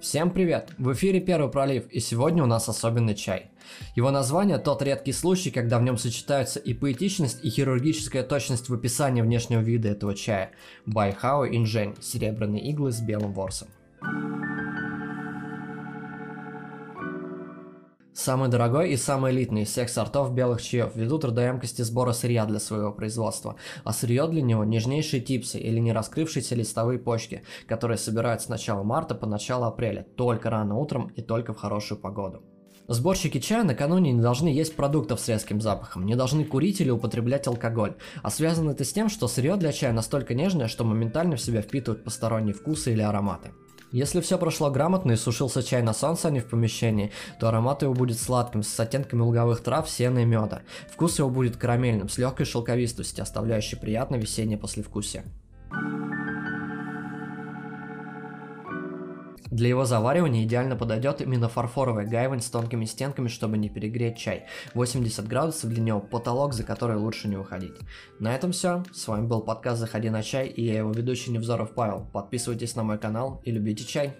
Всем привет! В эфире Первый пролив, и сегодня у нас особенный чай. Его название – тот редкий случай, когда в нем сочетаются и поэтичность, и хирургическая точность в описании внешнего вида этого чая. Байхао Инжень – серебряные иглы с белым ворсом. Самый дорогой и самый элитный из всех сортов белых чаев ведут трудоемкости сбора сырья для своего производства, а сырье для него нежнейшие типсы или не раскрывшиеся листовые почки, которые собирают с начала марта по начало апреля, только рано утром и только в хорошую погоду. Сборщики чая накануне не должны есть продуктов с резким запахом, не должны курить или употреблять алкоголь, а связано это с тем, что сырье для чая настолько нежное, что моментально в себя впитывают посторонние вкусы или ароматы. Если все прошло грамотно и сушился чай на солнце, а не в помещении, то аромат его будет сладким, с оттенками луговых трав, сена и меда. Вкус его будет карамельным, с легкой шелковистостью, оставляющей приятное весеннее послевкусие. Для его заваривания идеально подойдет именно фарфоровая гайвань с тонкими стенками, чтобы не перегреть чай. 80 градусов для него потолок, за который лучше не уходить. На этом все. С вами был подкаст «Заходи на чай» и я его ведущий Невзоров Павел. Подписывайтесь на мой канал и любите чай.